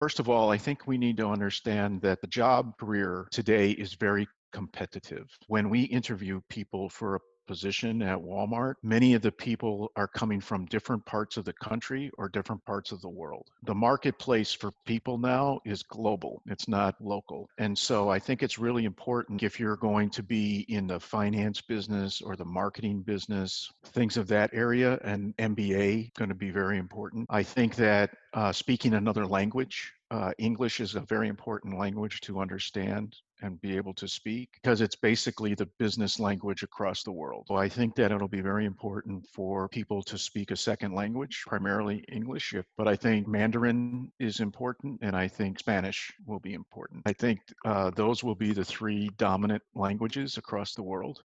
First of all, I think we need to understand that the job career today is very competitive. When we interview people for a position at Walmart, many of the people are coming from different parts of the country or different parts of the world. The marketplace for people now is global, it's not local. And so I think it's really important if you're going to be in the finance business or the marketing business, things of that area, and MBA going to be very important. I think that uh, speaking another language uh, English is a very important language to understand and be able to speak because it's basically the business language across the world. So I think that it'll be very important for people to speak a second language, primarily English, but I think Mandarin is important and I think Spanish will be important. I think uh, those will be the three dominant languages across the world.